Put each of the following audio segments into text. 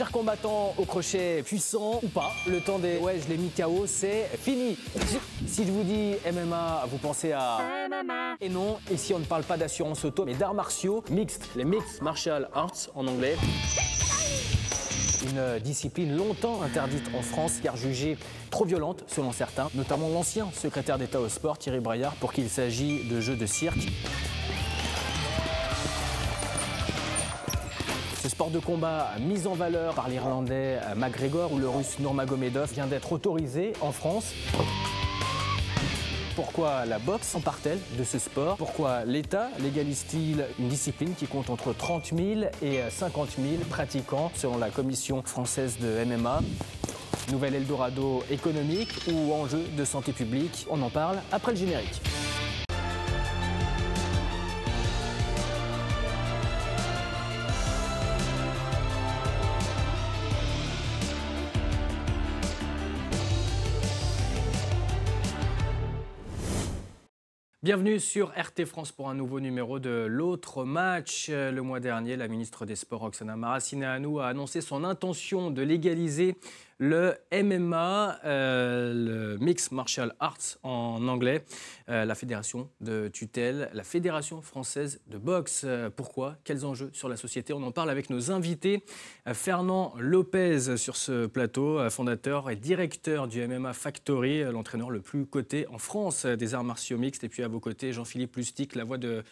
Chers combattants au crochet puissant ou pas, le temps des ouais, je l'ai mis KO, c'est fini. Si je vous dis MMA, vous pensez à MMA. Et non, ici on ne parle pas d'assurance auto, mais d'arts martiaux mixtes, les mixed martial arts en anglais. Une discipline longtemps interdite en France car jugée trop violente selon certains, notamment l'ancien secrétaire d'État au sport Thierry Braillard pour qu'il s'agit de jeux de cirque. Sport de combat mis en valeur par l'Irlandais McGregor ou le Russe Nurmagomedov vient d'être autorisé en France. Pourquoi la boxe s'empare-t-elle de ce sport? Pourquoi l'État légalise-t-il une discipline qui compte entre 30 000 et 50 000 pratiquants selon la commission française de MMA Nouvel Eldorado économique ou enjeu de santé publique? On en parle après le générique. Bienvenue sur RT France pour un nouveau numéro de l'autre match. Le mois dernier, la ministre des Sports, Roxana Maracineanu, a annoncé son intention de légaliser le MMA, euh, le Mixed Martial Arts en anglais, euh, la fédération de tutelle, la fédération française de boxe. Euh, pourquoi? Quels enjeux sur la société? On en parle avec nos invités. Fernand Lopez sur ce plateau, fondateur et directeur du MMA Factory, l'entraîneur le plus coté en France des arts martiaux mixtes. Et puis à vos côtés, Jean-Philippe Lustig, la voix de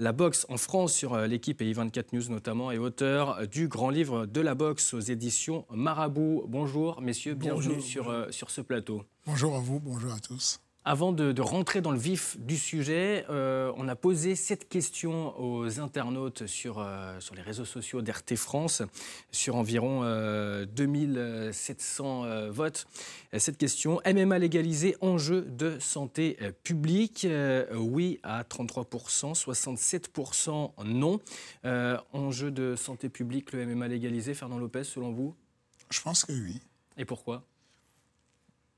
la boxe en France sur l'équipe et I24 News notamment, et auteur du grand livre de la boxe aux éditions Marabout. Bonjour messieurs, bienvenue sur, euh, sur ce plateau. Bonjour à vous, bonjour à tous. Avant de, rentrer dans le vif du sujet, euh, on a posé cette question aux internautes sur, euh, sur les réseaux sociaux d'RT France, sur environ 2700 votes. Cette question, MMA légalisé, enjeu de santé publique Oui à 33%, 67% non. enjeu de santé publique, le MMA légalisé, Fernand Lopez, selon vous? Je pense que oui. Et pourquoi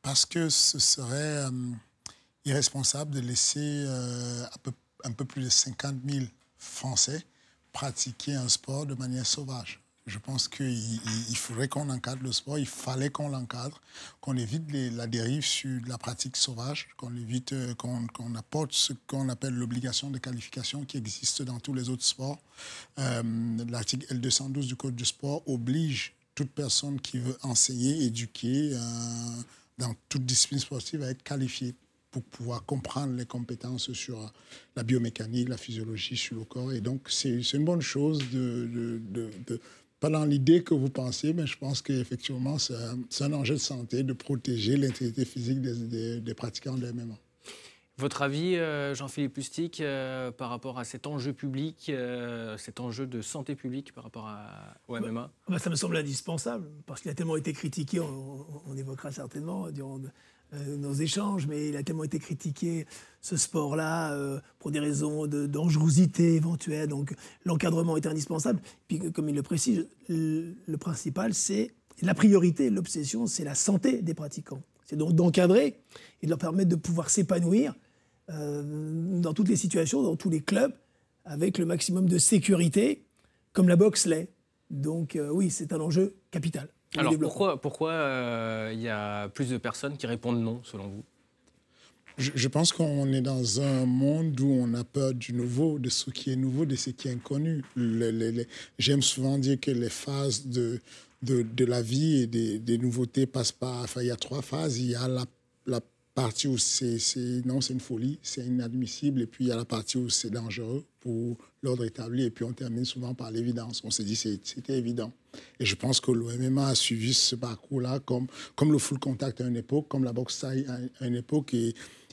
Parce que ce serait euh, irresponsable de laisser euh, un, peu, plus de 50 000 Français pratiquer un sport de manière sauvage. Je pense qu'il faudrait qu'on encadre le sport, il fallait qu'on l'encadre, qu'on évite la dérive sur la pratique sauvage, qu'on évite, euh, qu'on apporte ce qu'on appelle l'obligation de qualification qui existe dans tous les autres sports. L'article L212 du Code du sport oblige toute personne qui veut enseigner, éduquer euh, dans toute discipline sportive va être qualifiée pour pouvoir comprendre les compétences sur la biomécanique, la physiologie, sur le corps. Et donc, c'est une bonne chose de, de, pas dans l'idée que vous pensez, mais je pense qu'effectivement, c'est un, enjeu de santé de protéger l'intégrité physique des, des pratiquants de MMA. Votre avis, euh, Jean-Philippe Lustig, euh, par rapport à cet enjeu public, euh, cet enjeu de santé publique par rapport à, au MMA bah, bah, Ça me semble indispensable, parce qu'il a tellement été critiqué, on, évoquera certainement durant nos échanges, mais il a tellement été critiqué, ce sport-là, pour des raisons de dangerosité éventuelle. Donc l'encadrement est indispensable. Puis, comme il le précise, le, le principal, c'est la priorité, l'obsession, c'est la santé des pratiquants. C'est donc d'encadrer et de leur permettre de pouvoir s'épanouir dans toutes les situations, dans tous les clubs, avec le maximum de sécurité, comme la boxe l'est. Donc euh, oui, c'est un enjeu capital. Alors pourquoi, pourquoi euh, il y a plus de personnes qui répondent non, selon vous? Je, pense qu'on est dans un monde où on a peur du nouveau, de ce qui est nouveau, de ce qui est inconnu. J'aime souvent dire que les phases de, de, de la vie et des, des, nouveautés passent par... Enfin, il y a trois phases. Il y a la, la partie où c'est non, c'est une folie, c'est inadmissible, et puis il y a la partie où c'est dangereux pour l'ordre établi, et puis on termine souvent par l'évidence. On s'est dit c'était évident. Et je pense que l'OMMA a suivi ce parcours-là comme, comme le full contact à une époque, comme la boxe à une époque,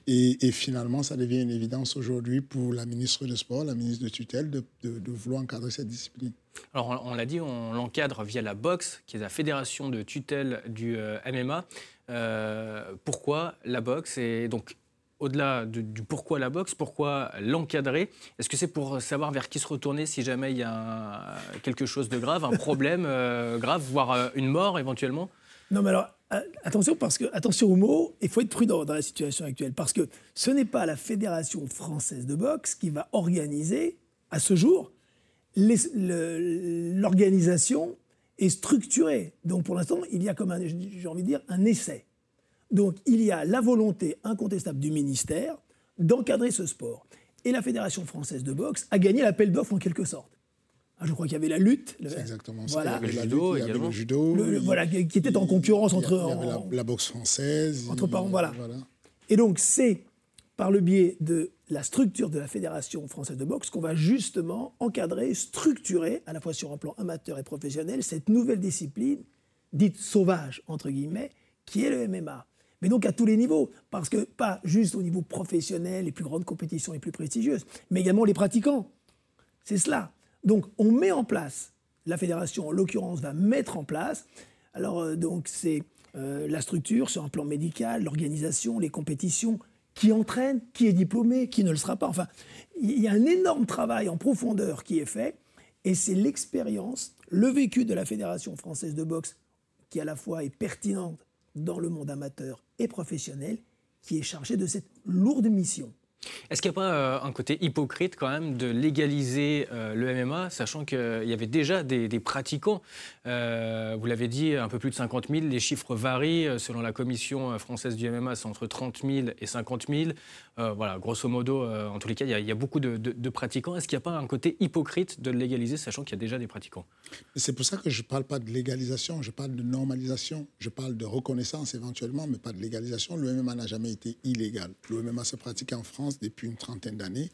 et, finalement, ça devient une évidence aujourd'hui pour la ministre de Sport, la ministre de tutelle, de, de, vouloir encadrer cette discipline. Alors, on, l'a dit, on l'encadre via la boxe, qui est la fédération de tutelle du euh, MMA. Euh, pourquoi la boxe Et donc, au-delà du, pourquoi la boxe, pourquoi l'encadrer? Est-ce que c'est pour savoir vers qui se retourner si jamais il y a quelque chose de grave, un problème euh, grave, voire une mort éventuellement? Non, mais alors, attention, parce que, attention aux mots, il faut être prudent dans la situation actuelle, parce que ce n'est pas la Fédération française de boxe qui va organiser, à ce jour, l'organisation est structuré. Donc pour l'instant, il y a comme j'ai envie de dire, un essai. Donc il y a la volonté incontestable du ministère d'encadrer ce sport. Et la Fédération française de boxe a gagné l'appel d'offres en quelque sorte. Ah, je crois qu'il y avait la lutte. C'est exactement voilà. ça. Il y avait le judo, il y avait le judo. Le- le- voilà, qui était en concurrence entre. Il y avait la, boxe française. Entre parents, voilà. voilà. Et donc, c'est par le biais de la structure de la Fédération française de boxe qu'on va justement encadrer, structurer, à la fois sur un plan amateur et professionnel, cette nouvelle discipline, dite sauvage, entre guillemets, qui est le MMA. Mais donc à tous les niveaux, parce que pas juste au niveau professionnel, les plus grandes compétitions les plus prestigieuses, mais également les pratiquants. C'est cela. Donc on met en place, la fédération en l'occurrence va mettre en place, alors euh, donc c'est euh, la structure sur un plan médical, l'organisation, les compétitions, qui entraîne, qui est diplômé, qui ne le sera pas. Enfin, il y a un énorme travail en profondeur qui est fait, et c'est l'expérience, le vécu de la Fédération française de boxe, qui à la fois est pertinente dans le monde amateur et professionnel, qui est chargé de cette lourde mission. Est-ce qu'il n'y a pas euh, un côté hypocrite quand même de légaliser euh, le MMA, sachant qu'il y avait déjà des, pratiquants Euh, Vous l'avez dit, un peu plus de 50 000. Les chiffres varient. Euh, Selon la commission euh, française du MMA, c'est entre 30 000 et 50 000. Euh, voilà, grosso modo, euh, en tous les cas, il y a, beaucoup de, de- de pratiquants. Est-ce qu'il n'y a pas un côté hypocrite de le légaliser, sachant qu'il y a déjà des pratiquants? C'est pour ça que je ne parle pas de légalisation, je parle de normalisation, je parle de reconnaissance éventuellement, mais pas de légalisation. Le MMA n'a jamais été illégal. Le MMA se pratique en France depuis une trentaine d'années.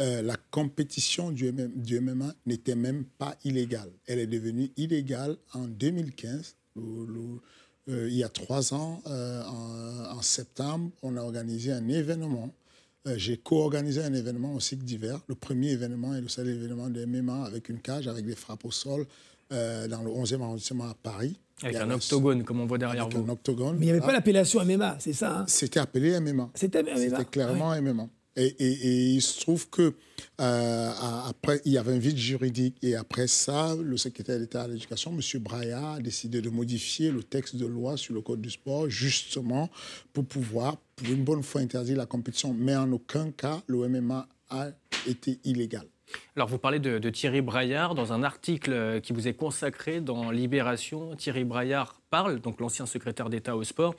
Euh, la compétition du MMA, du MMA n'était même pas illégale. Elle est devenue illégale en 2015. Le- le- euh, il y a trois ans, euh, en, en septembre, on a organisé un événement euh, J'ai co-organisé un événement au cycle d'hiver. Le premier événement est le seul événement de MMA avec une cage, avec des frappes au sol, euh, dans le 11e arrondissement à Paris. Avec Il y un octogone, comme on voit derrière Avec vous. un octogone. Mais il n'y avait Ah, pas l'appellation MMA, c'est ça hein? C'était appelé MMA. C'était MMA C'était clairement MMA. Et, il se trouve que euh, après, il y avait un vide juridique. Et après ça, le secrétaire d'État à l'éducation, M. Braya, a décidé de modifier le texte de loi sur le code du sport, justement pour pouvoir, pour une bonne fois, interdire la compétition. Mais en aucun cas, le MMA a été illégal. Alors, vous parlez de, Thierry Braillard dans un article euh, qui vous est consacré dans Libération. Thierry Braillard parle, donc l'ancien secrétaire d'État au sport,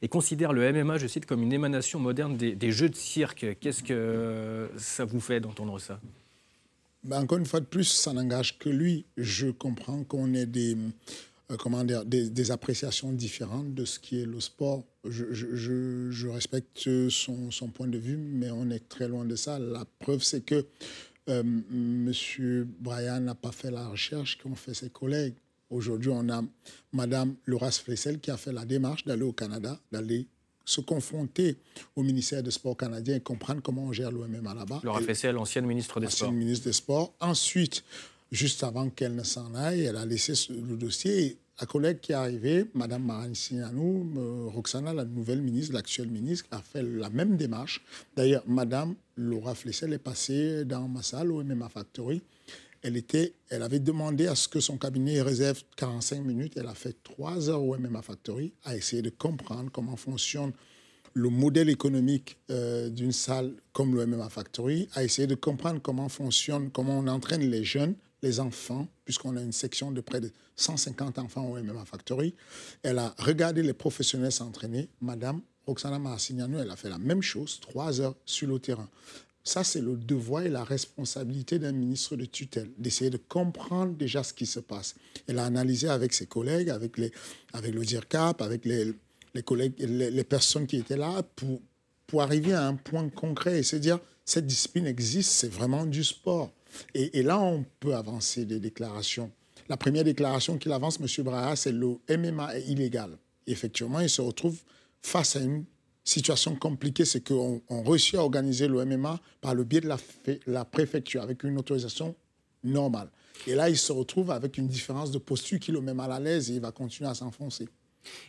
et considère le MMA, je cite, comme une émanation moderne des, jeux de cirque. Qu'est-ce que euh, ça vous fait d'entendre ça? Ben, encore une fois de plus, ça n'engage que lui. Je comprends qu'on ait des, euh, comment dire, des, appréciations différentes de ce qui est le sport. Je, respecte son point de vue, mais on est très loin de ça. La preuve, c'est que euh, M. Brian n'a pas fait la recherche qu'ont fait ses collègues. Aujourd'hui, on a Mme Laura Flessel qui a fait la démarche d'aller au Canada, d'aller se confronter au ministère des Sports canadien et comprendre comment on gère l'OMM là-bas. Laura Flessel, l'ancienne ministre des ancienne Sports. ministre des Sports. Ensuite, juste avant qu'elle ne s'en aille, elle a laissé le dossier. La collègue qui est arrivée, Mme Marine euh, Roxana, la nouvelle ministre, l'actuelle ministre, a fait la même démarche. D'ailleurs, Mme Laura Flessel est passée dans ma salle au MMA Factory. Elle, était, elle avait demandé à ce que son cabinet réserve 45 minutes. Elle a fait 3 heures au MMA Factory à essayer de comprendre comment fonctionne le modèle économique euh, d'une salle comme le MMA Factory, à essayer de comprendre comment fonctionne, comment on entraîne les jeunes, les enfants, puisqu'on a une section de près de 150 enfants au MMA Factory. Elle a regardé les professionnels s'entraîner. Madame Roxana Marcignano, elle a fait la même chose, trois heures sur le terrain. Ça, c'est le devoir et la responsabilité d'un ministre de tutelle, d'essayer de comprendre déjà ce qui se passe. Elle a analysé avec ses collègues, avec, les, avec le DIRCAP, avec les, les collègues, les personnes qui étaient là, pour, pour arriver à un point concret et se dire, cette discipline existe, c'est vraiment du sport. Et, là, on peut avancer des déclarations. La première déclaration qu'il avance, M. Braha, c'est le MMA est illégal. Effectivement, il se retrouve face à une situation compliquée, c'est qu'on on réussit à organiser le MMA par le biais de la, la préfecture, avec une autorisation normale. Et là, il se retrouve avec une différence de posture qui le met mal à l'aise et il va continuer à s'enfoncer.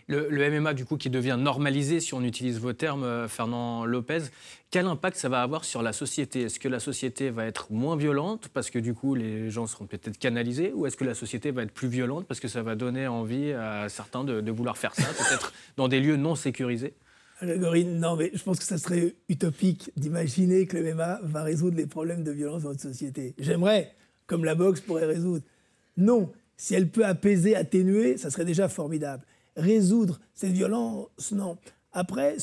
Le, le MMA, du coup, qui devient normalisé, si on utilise vos termes, euh, Fernand Lopez, quel impact ça va avoir sur la société? Est-ce que la société va être moins violente parce que, du coup, les gens seront peut-être canalisés? Ou est-ce que la société va être plus violente parce que ça va donner envie à certains de, de vouloir faire ça, peut-être dans des lieux non sécurisés? Non, mais je pense que ça serait utopique d'imaginer que le MMA va résoudre les problèmes de violence dans notre société. J'aimerais, comme la boxe pourrait résoudre. Non, Si elle peut apaiser, atténuer, ça serait déjà formidable. Résoudre cette violence, non. Après,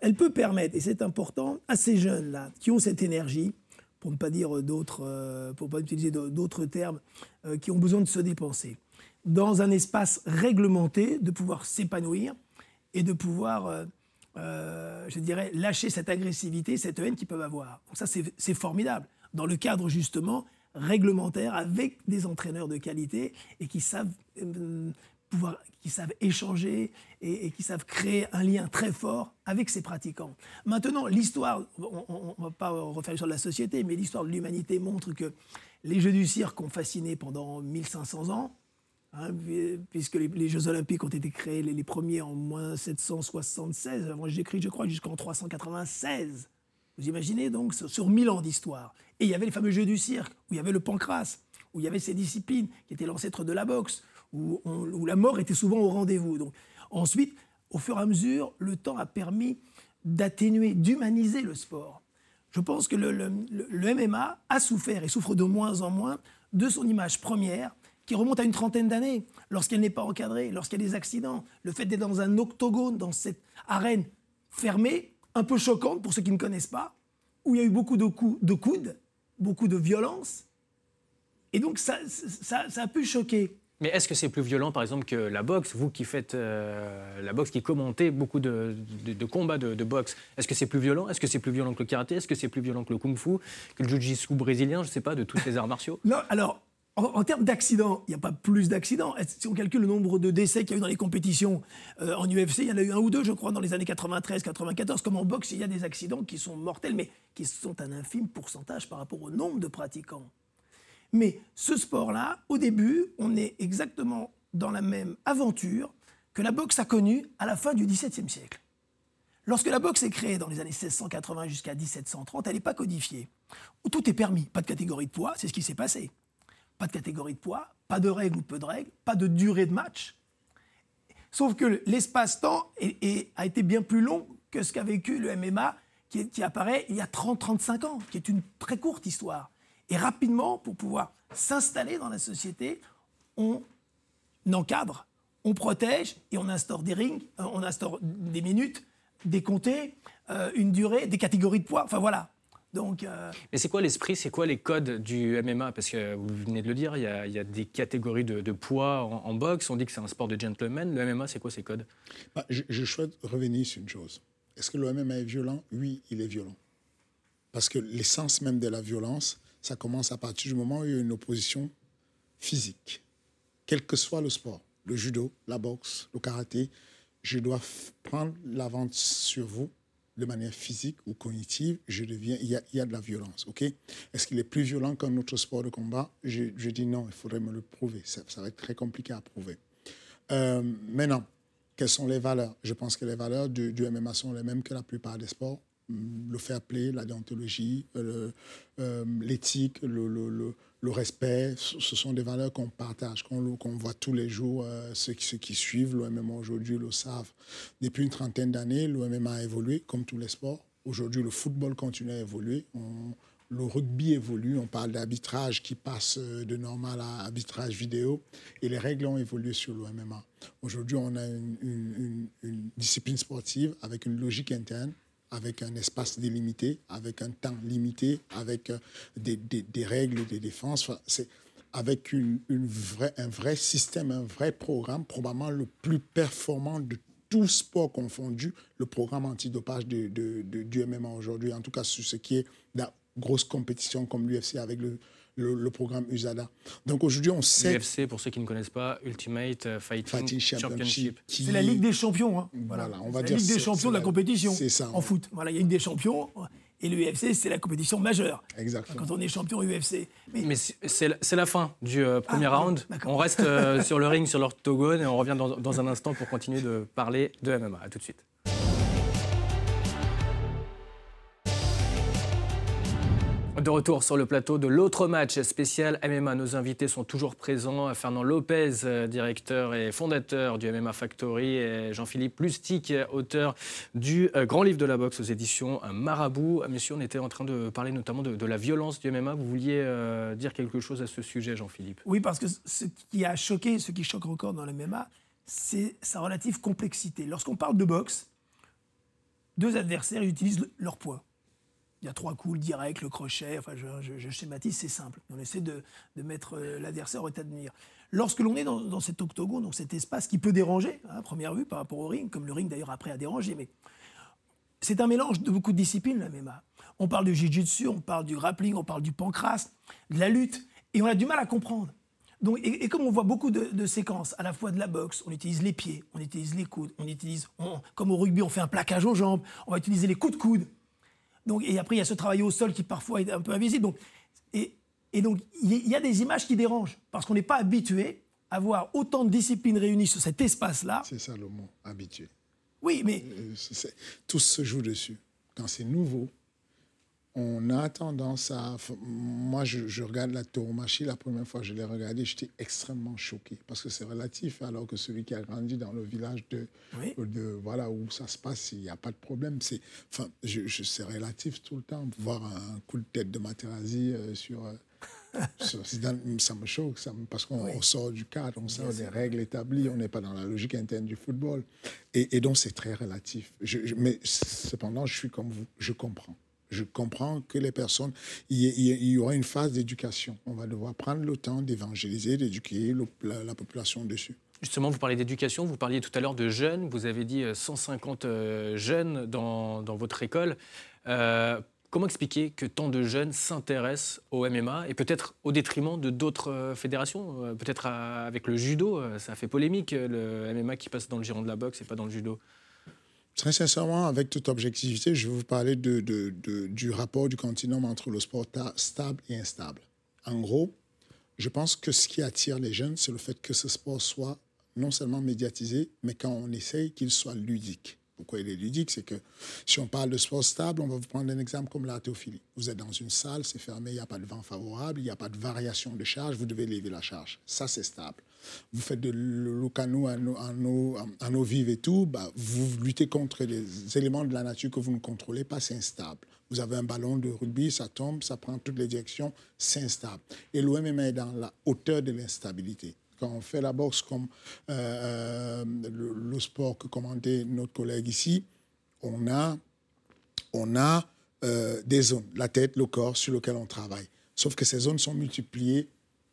elle peut permettre, et c'est important, à ces jeunes-là qui ont cette énergie, pour ne pas dire d'autres, euh, pour pas utiliser d'autres termes, euh, qui ont besoin de se dépenser, dans un espace réglementé, de pouvoir s'épanouir et de pouvoir, euh, je dirais, lâcher cette agressivité, cette haine qu'ils peuvent avoir. Donc ça, c'est formidable. Dans le cadre justement réglementaire, avec des entraîneurs de qualité et qui savent qui savent échanger et, qui savent créer un lien très fort avec ces pratiquants. Maintenant, l'histoire, on ne va pas refaire l'histoire de la société, mais l'histoire de l'humanité montre que les Jeux du cirque ont fasciné pendant 1500 ans, hein, puisque les, Jeux olympiques ont été créés, les, premiers en moins 776, avant j'écris, je crois, jusqu'en 396. Vous imaginez donc sur 1000 ans d'histoire. Et il y avait les fameux Jeux du cirque, où il y avait le pancras, où il y avait ces disciplines qui étaient l'ancêtre de la boxe, où, la mort était souvent au rendez-vous. Donc, ensuite, au fur et à mesure, le temps a permis d'atténuer, d'humaniser le sport. Je pense que le, MMA a souffert et souffre de moins en moins de son image première qui remonte à une trentaine d'années, lorsqu'elle n'est pas encadrée, lorsqu'il y a des accidents. Le fait d'être dans un octogone, dans cette arène fermée, un peu choquante pour ceux qui ne connaissent pas, où il y a eu beaucoup de coups de coude, beaucoup de violence. Et donc ça, ça a pu choquer. Mais est-ce que c'est plus violent, par exemple, que la boxe? Vous qui faites euh, la boxe, qui commentez beaucoup de, combats de, boxe, est-ce que c'est plus violent? Est-ce que c'est plus violent que le karaté? Est-ce que c'est plus violent que le kung-fu Que le jiu-jitsu brésilien? Je ne sais pas, de tous ces arts martiaux Non, alors, en, termes d'accidents, il n'y a pas plus d'accidents. Si on calcule le nombre de décès qu'il y a eu dans les compétitions euh, en UFC, il y en a eu un ou deux, je crois, dans les années 93-94. Comme en boxe, il y a des accidents qui sont mortels, mais qui sont un infime pourcentage par rapport au nombre de pratiquants. Mais ce sport-là, au début, on est exactement dans la même aventure que la boxe a connue à la fin du XVIIe siècle. Lorsque la boxe est créée dans les années 1680 jusqu'à 1730, elle n'est pas codifiée. Tout est permis, pas de catégorie de poids, c'est ce qui s'est passé. Pas de catégorie de poids, pas de règles ou peu de règles, pas de durée de match. Sauf que l'espace-temps a été bien plus long que ce qu'a vécu le MMA qui, qui apparaît il y a 30-35 ans, qui est une très courte histoire. Et rapidement, pour pouvoir s'installer dans la société, on encadre, on protège et on instaure des rings, euh, on instaure des minutes, des comptés, euh, une durée, des catégories de poids. Enfin voilà. Donc, euh, Mais c'est quoi l'esprit, c'est quoi les codes du MMA Parce que vous venez de le dire, il y a, des catégories de, poids en, boxe. On dit que c'est un sport de gentleman. Le MMA, c'est quoi ces codes? Bah, je, je souhaite revenir sur une chose. Est-ce que le MMA est violent? Oui, il est violent. Parce que l'essence même de la violence, ça commence à partir du moment où il y a une opposition physique. Quel que soit le sport, le judo, la boxe, le karaté, je dois prendre l'avance sur vous de manière physique ou cognitive, je deviens, il y a, de la violence, ok? Est-ce qu'il est plus violent qu'un autre sport de combat? Je, dis non, il faudrait me le prouver. Ça, va être très compliqué à prouver. Euh, maintenant, quelles sont les valeurs? Je pense que les valeurs du MMA sont les mêmes que la plupart des sports le fair play, la déontologie, euh, euh, l'éthique, le, respect, ce sont des valeurs qu'on partage, qu'on voit tous les jours. Euh, ceux, qui, qui suivent l'OMMA aujourd'hui le savent. Depuis une trentaine d'années, l'OMMA a évolué, comme tous les sports. Aujourd'hui, le football continue à évoluer. le rugby évolue. On parle d'arbitrage qui passe de normal à arbitrage vidéo. Et les règles ont évolué sur l'OMMA. Aujourd'hui, on a une discipline sportive avec une logique interne avec un espace délimité, avec un temps limité, avec euh, des, des, règles de défense. c'est avec une, vraie, un vrai système, un vrai programme, probablement le plus performant de tout sport confondu, le programme antidopage du MMA aujourd'hui, en tout cas sur ce qui est la grosse compétition comme l'UFC avec le, le, programme USADA. Donc aujourd'hui, on sait. L'UFC, pour ceux qui ne connaissent pas, Ultimate euh, Fighting, Championship. C'est la Ligue des champions. Hein. Voilà. on va dire. La Ligue des champions de la, compétition. C'est ça. En foot. Voilà, il y a une des champions. Et l'UFC, c'est la compétition majeure. Exactement. Quand on est champion UFC. Mais, c'est la fin du euh, premier ah, round. On reste euh, sur le ring, sur l'orthogone, et on revient dans, dans un instant pour continuer de parler de MMA. A tout de suite. De retour sur le plateau de l'autre match spécial MMA. Nos invités sont toujours présents. Fernand Lopez, euh, directeur et fondateur du MMA Factory, et Jean-Philippe Lustig, auteur du euh, grand livre de la boxe aux éditions Marabout. Messieurs, on était en train de parler notamment de, la violence du MMA. Vous vouliez euh, dire quelque chose à ce sujet, Jean-Philippe? Oui, parce que ce qui a choqué, ce qui choque encore dans le MMA, c'est sa relative complexité. Lorsqu'on parle de boxe, deux adversaires utilisent leur poids. Il y a trois coups, le direct, le crochet, enfin je, schématise, c'est simple. On essaie de, mettre euh, l'adversaire au état de nuire. Lorsque l'on est dans, cet octogone, dans cet espace qui peut déranger, hein, à première vue, par rapport au ring, comme le ring d'ailleurs après a dérangé, mais c'est un mélange de beaucoup de disciplines, la MMA. On parle du jiu-jitsu, on parle du grappling, on parle du pancras, de la lutte, et on a du mal à comprendre. Donc, et, comme on voit beaucoup de, séquences, à la fois de la boxe, on utilise les pieds, on utilise les coudes, on utilise, comme au rugby, on fait un plaquage aux jambes, on va utiliser les coups de coude. Donc, et après, il y a ce travail au sol qui parfois est un peu invisible. Donc, et, et donc, il y a des images qui dérangent parce qu'on n'est pas habitué à voir autant de disciplines réunies sur cet espace-là. C'est ça le mot, habitué. Oui, mais. Euh, tout se joue dessus. Quand c'est nouveau, on a tendance à. Moi, je, regarde la tauromachie, la première fois que je l'ai regardée, j'étais extrêmement choqué parce que c'est relatif, alors que celui qui a grandi dans le village de, de voilà, où ça se passe, il n'y a pas de problème. C'est enfin, je, c'est relatif tout le temps. Voir un coup de tête de Materazzi euh, sur. Euh, ça me choque ça parce qu'on sort du cadre, on sort des règles établies, on n'est pas dans la logique interne du football. Et, donc c'est très relatif. mais cependant, je suis comme vous, je comprends je comprends que les personnes, il y, aura une phase d'éducation. On va devoir prendre le temps d'évangéliser, d'éduquer la, population dessus. Justement, vous parlez d'éducation, vous parliez tout à l'heure de jeunes, vous avez dit 150 euh, euh, jeunes dans, votre école. Euh, comment expliquer que tant de jeunes s'intéressent au MMA et peut-être au détriment de d'autres fédérations Peut-être avec le judo, ça fait polémique, le MMA qui passe dans le giron de la boxe et pas dans le judo? Très sincèrement, avec toute objectivité, je vais vous parler du rapport du continent entre le sport stable et instable. En gros, je pense que ce qui attire les jeunes, c'est le fait que ce sport soit non seulement médiatisé, mais quand on essaye qu'il soit ludique. Pourquoi il est ludique? C'est que si on parle de sport stable, on va vous prendre un exemple comme la théophilie. Vous êtes dans une salle, c'est fermé, il n'y a pas de vent favorable, il n'y a pas de variation de charge, vous devez lever la charge. Ça, c'est stable. Vous faites de l'ocano en eau, en, eau et tout, bah, vous luttez contre les éléments de la nature que vous ne contrôlez pas, c'est instable. Vous avez un ballon de rugby, ça tombe, ça prend toutes les directions, c'est instable. Et l'OMM est dans la hauteur de l'instabilité quand on fait la boxe comme euh, euh, le, sport que commandait notre collègue ici, on a, on a euh, des zones, la tête, le corps sur lequel on travaille. Sauf que ces zones sont multipliées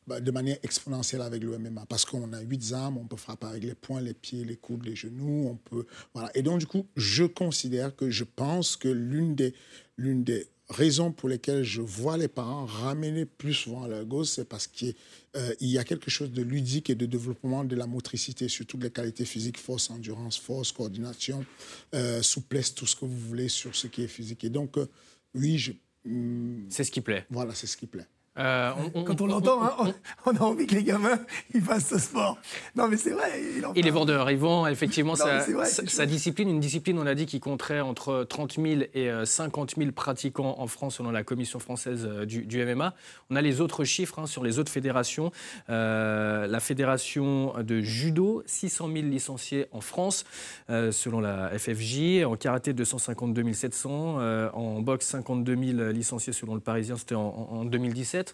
bah, de manière exponentielle avec le MMA parce qu'on a huit armes, on peut frapper avec les poings, les pieds, les coudes, les genoux, on peut voilà. Et donc du coup, je considère que je pense que l'une des l'une des raisons pour lesquelles je vois les parents ramener plus souvent à leur gosse, c'est parce qu'il euh, y a quelque chose de ludique et de développement de la motricité sur toutes les qualités physiques, force, endurance, force, coordination, euh, souplesse, tout ce que vous voulez sur ce qui est physique. Et donc, euh, oui, je... Hmm, c'est ce qui plaît. Voilà, c'est ce qui plaît. Euh, Quand on l'entend, hein, on, a envie que les gamins ils fassent ce sport. Non, mais c'est vrai. Il, est vendeur. Ils vont effectivement sa, discipline, une discipline, on a dit, qui compterait entre 30 000 et 50 euh, 000 pratiquants en France selon la Commission française euh, du, MMA. On a les autres chiffres hein, sur les autres fédérations. la fédération de judo, 600 000 licenciés en France selon la FFJ. En karaté, 252 700. en boxe, 52 000 licenciés selon le Parisien. C'était en 2017.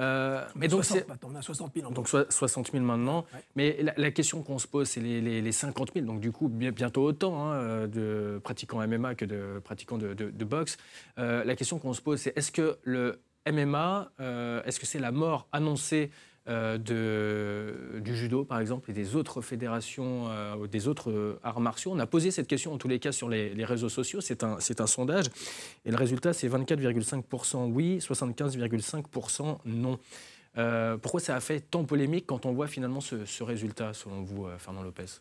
Euh, mais donc 60, on a 60 000. Donc 60 000 maintenant. Mais la, question qu'on se pose, c'est les, 50 000. Donc du coup, bientôt autant hein, de pratiquants MMA que de pratiquants de, boxe. Euh, la question qu'on se pose, c'est est-ce que le MMA, euh, est-ce que c'est la mort annoncée euh, de, du judo, par exemple, et des autres fédérations, euh, des autres euh, arts martiaux. On a posé cette question, en tous les cas, sur les, réseaux sociaux. C'est un, un, sondage. Et le résultat, c'est 24,5% oui, 75,5% non. pourquoi ça a fait tant polémique quand on voit finalement ce, ce résultat, selon vous, Fernand Lopez?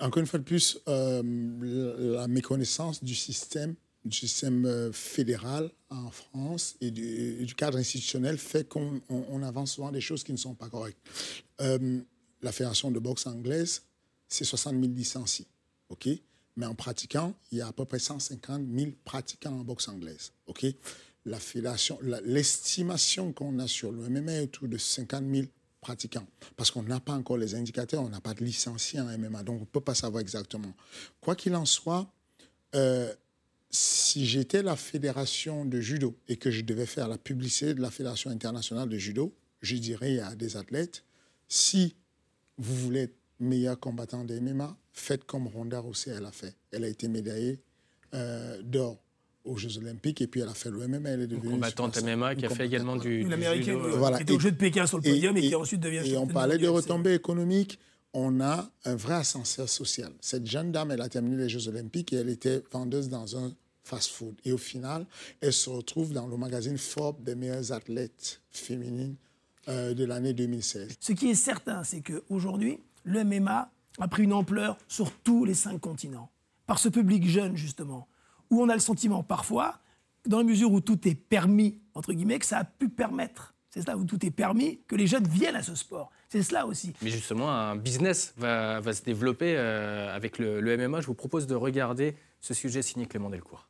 Encore une fois de plus, la méconnaissance du système du système euh, fédéral en France et du, cadre institutionnel fait qu'on avance souvent des choses qui ne sont pas correctes. Euh, la fédération de boxe anglaise, c'est 60 000 licenciés, ok? Mais en pratiquant, il y a à peu près 150 000 pratiquants en boxe anglaise, ok? La l'estimation qu'on a sur le MMA est autour de 50 000 pratiquants. Parce qu'on n'a pas encore les indicateurs, on n'a pas de licenciés en MMA, donc on ne peut pas savoir exactement. Quoi qu'il en soit, euh, si j'étais la fédération de judo et que je devais faire la publicité de la fédération internationale de judo, je dirais à des athlètes, si vous voulez être meilleur combattant de MMA, faites comme Ronda Rousey elle a fait. Elle a été médaillée euh, d'or aux Jeux Olympiques et puis elle a fait le MMA. Elle est devenue une combattante MMA qui a fait également du. Une américaine voilà. qui était au Jeu de Pékin sur le podium et, qui ensuite devient Et on parlait de retombées économiques. On a un vrai ascenseur social. Cette jeune dame, elle a terminé les Jeux Olympiques et elle était vendeuse dans un fast-food. Et au final, elle se retrouve dans le magazine Forbes des meilleures athlètes féminines euh, de l'année 2016. Ce qui est certain, c'est qu'aujourd'hui, le MMA a pris une ampleur sur tous les cinq continents. Par ce public jeune, justement, où on a le sentiment parfois, dans la mesure où tout est permis, entre guillemets, que ça a pu permettre, c'est cela où tout est permis, que les jeunes viennent à ce sport. C'est cela aussi. Mais justement, un business va, va se développer euh, avec le, le MMA. Je vous propose de regarder ce sujet signé Clément Delcourt.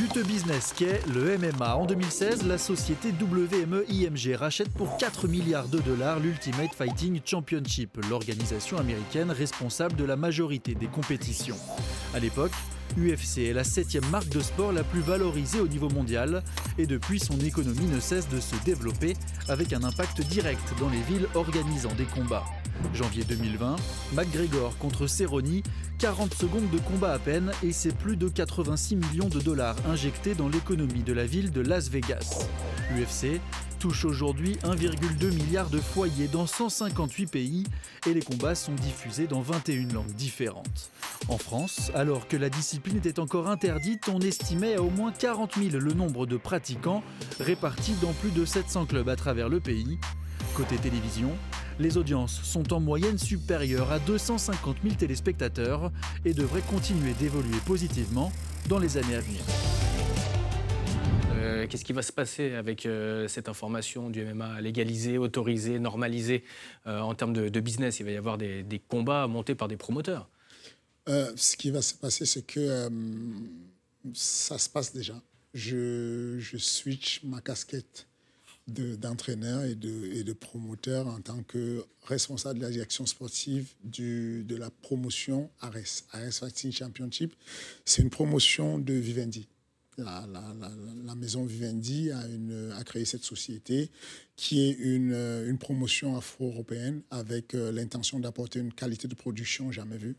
Juteux business qu'est le MMA. En 2016, la société WME-IMG rachète pour 4 milliards de dollars l'Ultimate Fighting Championship, l'organisation américaine responsable de la majorité des compétitions. À l'époque, UFC est la septième marque de sport la plus valorisée au niveau mondial et depuis son économie ne cesse de se développer avec un impact direct dans les villes organisant des combats. Janvier 2020, McGregor contre Cerrone, 40 secondes de combat à peine et c'est plus de 86 millions de dollars injectés dans l'économie de la ville de Las Vegas. L'UFC touche aujourd'hui 1,2 milliard de foyers dans 158 pays et les combats sont diffusés dans 21 langues différentes. En France, alors que la discipline était encore interdite, on estimait à au moins 40 000 le nombre de pratiquants répartis dans plus de 700 clubs à travers le pays. Côté télévision, les audiences sont en moyenne supérieures à 250 000 téléspectateurs et devraient continuer d'évoluer positivement dans les années à venir. Euh, Qu'est-ce qui va se passer avec euh, cette information du MMA légalisée, autorisée, normalisée euh, en termes de, de business? Il va y avoir des, des combats montés par des promoteurs. Euh, ce qui va se passer, c'est que euh, ça se passe déjà. Je, je switch ma casquette de- d'entraîneur et, de, et de promoteur en tant que responsable de la direction sportive du, de la promotion ARES, ARES Fighting Championship. C'est une promotion de Vivendi. La, la- la- maison Vivendi a, une- a créé cette société qui est une, une promotion afro-européenne avec euh, l'intention d'apporter une qualité de production jamais vue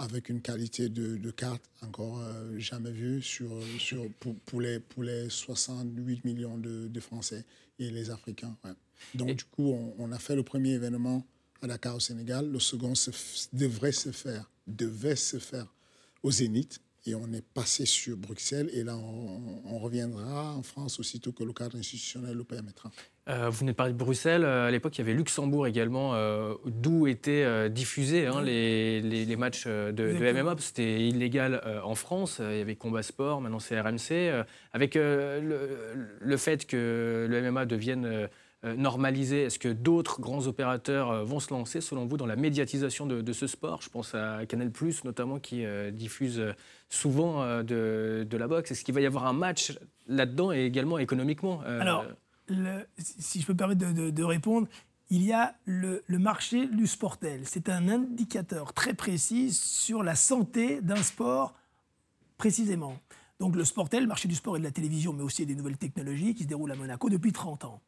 avec une qualité de, de carte encore euh, jamais vue sur, sur, pour, pour les, pour les 68 millions de, de Français et les Africains. ouais. Donc, Et- du coup, on, on a fait le premier événement à Dakar au Sénégal. Le second se devrait se faire, devait se faire au Zénith. Et on est passé sur Bruxelles. Et là, on, on reviendra en France aussitôt que le cadre institutionnel le permettra. Euh, vous venez de parler de Bruxelles. Euh, À l'époque, il y avait Luxembourg également, euh, d'où étaient euh, diffusés hein, les, les- les matchs de, de. MMA. parce que C'était illégal euh, en France. Il y avait Combat Sport, maintenant c'est RMC. Euh, avec euh, le, le fait que le MMA devienne normalisé, est-ce que d'autres grands opérateurs euh, vont se lancer, selon vous, dans la médiatisation de, de ce sport? Je pense à Canal, notamment, qui euh, diffuse euh, souvent euh, de, de la boxe. Est-ce qu'il va y avoir un match là-dedans et également économiquement Euh, Alors, si je peux me permettre de, de- de répondre, il y a le, le marché du sportel. C'est un indicateur très précis sur la santé d'un sport précisément. Donc le sportel, le marché du sport et de la télévision, mais aussi des nouvelles technologies qui se déroulent à Monaco depuis 30 ans.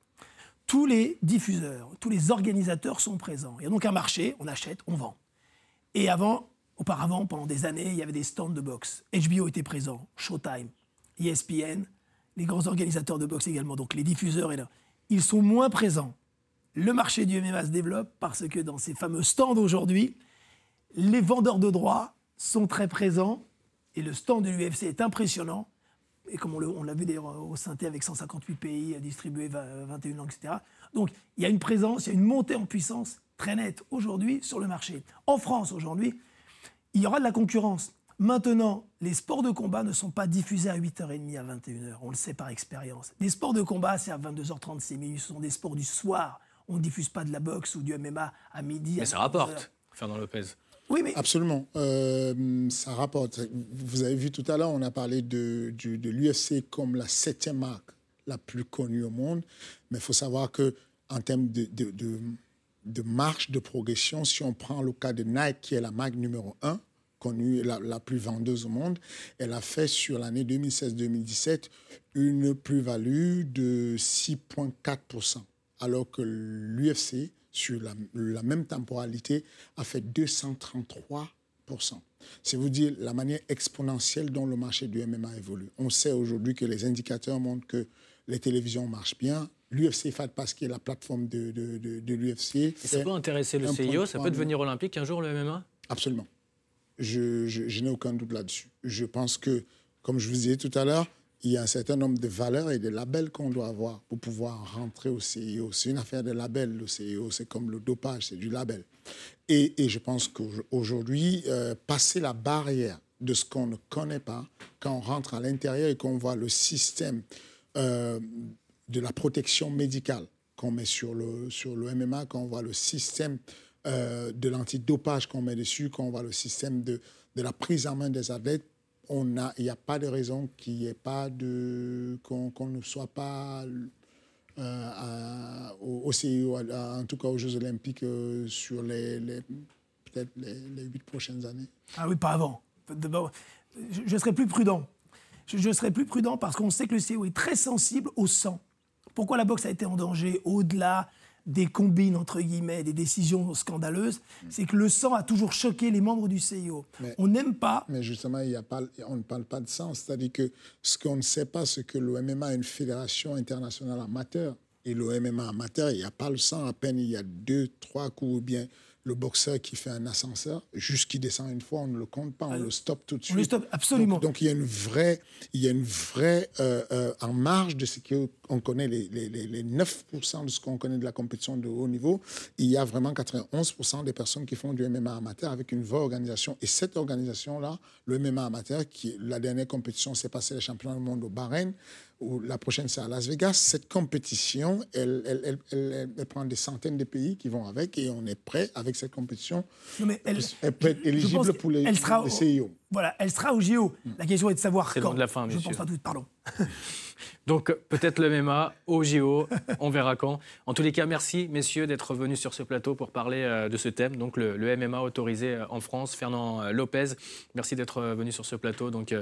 Tous les diffuseurs, tous les organisateurs sont présents. Il y a donc un marché, on achète, on vend. Et avant, auparavant, pendant des années, il y avait des stands de boxe. HBO était présent, Showtime, ESPN, les grands organisateurs de boxe également, donc les diffuseurs, et là, ils sont moins présents. Le marché du MMA se développe parce que dans ces fameux stands aujourd'hui, les vendeurs de droits sont très présents et le stand de l'UFC est impressionnant. Et comme on l'a vu d'ailleurs au synthé avec 158 pays distribués, 20 21 langues, etc. Donc il y a une présence, il y a une montée en puissance très nette aujourd'hui sur le marché. En France aujourd'hui, il y aura de la concurrence. Maintenant, les sports de combat ne sont pas diffusés à 8h30, à 21h. On le sait par expérience. Les sports de combat, c'est à 22h36 minutes. Ce sont des sports du soir. On ne diffuse pas de la boxe ou du MMA à midi. à Mais ça 14h. rapporte, Fernand Lopez. Oui, mais... Absolument. Euh, ça rapporte. Vous avez vu tout à l'heure, on a parlé de, de, l'UFC comme la septième marque la plus connue au monde. Mais il faut savoir que en termes de, de, de, marche de progression, si on prend le cas de Nike, qui est la marque numéro un, connue, la, plus vendeuse au monde, elle a fait sur l'année 2016-2017 une plus-value de 6,4%, alors que l'UFC, sur la, même temporalité, a fait 233%. C'est vous dire la manière exponentielle dont le marché du MMA évolue. On sait aujourd'hui que les indicateurs montrent que les télévisions marchent bien. L'UFC FAT parce qu'il est la plateforme de, de, de, l'UFC. Ça peut intéresser le CIO, ça peut devenir olympique un jour le MMA Absolument. Je, je n'ai aucun doute là-dessus. Je pense que, comme je vous disais tout à l'heure, il y a un certain nombre de valeurs et de labels qu'on doit avoir pour pouvoir rentrer au CIO. C'est une affaire de label, le CIO, c'est comme le dopage, c'est du label. Et, et je pense qu'aujourd'hui, euh, passer la barrière de ce qu'on ne connaît pas, quand on rentre à l'intérieur et qu'on voit le système euh, de la protection médicale qu'on met sur le, sur le MMA, quand on voit le système euh, de l'antidopage qu'on met dessus, quand on voit le système de, de la prise en main des athlètes, il n'y a pas de raison qu'il n'y ait pas de. qu'on ne soit pas euh, au, CIO, en tout cas aux Jeux Olympiques, euh, sur les, peut-être les huit prochaines années. Ah oui, pas avant. Je, je serais plus prudent. Je, je serais plus prudent parce qu'on sait que le CIO est très sensible au sang. Pourquoi la boxe a été en danger au-delà des combines, entre guillemets, des décisions scandaleuses, c'est que le sang a toujours choqué les membres du CIO. on n'aime pas... Mais justement, il y a pas, on ne parle pas de sang. C'est-à-dire que ce qu'on ne sait pas, c'est que le MMA est une fédération internationale amateur. Et le MMA amateur, il n'y a pas le sang. À peine il y a deux, trois coups ou bien le boxeur qui fait un ascenseur, juste qui descend une fois, on ne le compte pas, on le stoppe tout de suite. On le stoppe, absolument. Donc, il y a une vraie, il y a une vraie euh, euh, en marge de ce qu'on connaît, les, les, les 9% de ce qu'on connaît de la compétition de haut niveau, il y a vraiment 91% des personnes qui font du MMA amateur avec une vraie organisation. Et cette organisation-là, le MMA amateur, qui la dernière compétition s'est passée les championnats du monde au Bahreïn, la prochaine c'est à Las Vegas. Cette compétition, elle, elle, elle, prend des centaines de pays qui vont avec et on est prêt avec cette compétition. mais elle, peut être éligible pour les, sera CIO. Voilà, elle sera au JO. La question est de savoir quand. de la fin, Je pense pas tout, pardon. Donc peut-être le MMA au JO, on verra quand. En tous les cas, merci messieurs d'être venus sur ce plateau pour parler euh, de ce thème, donc le, MMA autorisé euh, en France. Fernand euh, Lopez, merci d'être venu sur ce plateau, donc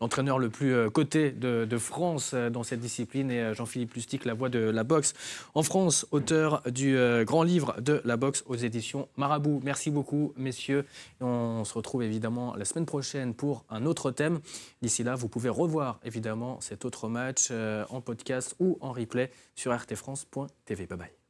l'entraîneur le plus coté de, France dans cette discipline et Jean-Philippe Lustig, la voix de la boxe en France, auteur du grand livre de la boxe aux éditions Marabout. Merci beaucoup messieurs. On se retrouve évidemment la semaine prochaine pour un autre thème. D'ici là, vous pouvez revoir évidemment cet autre match euh, en podcast ou en replay sur rtfrance.tv. Bye bye.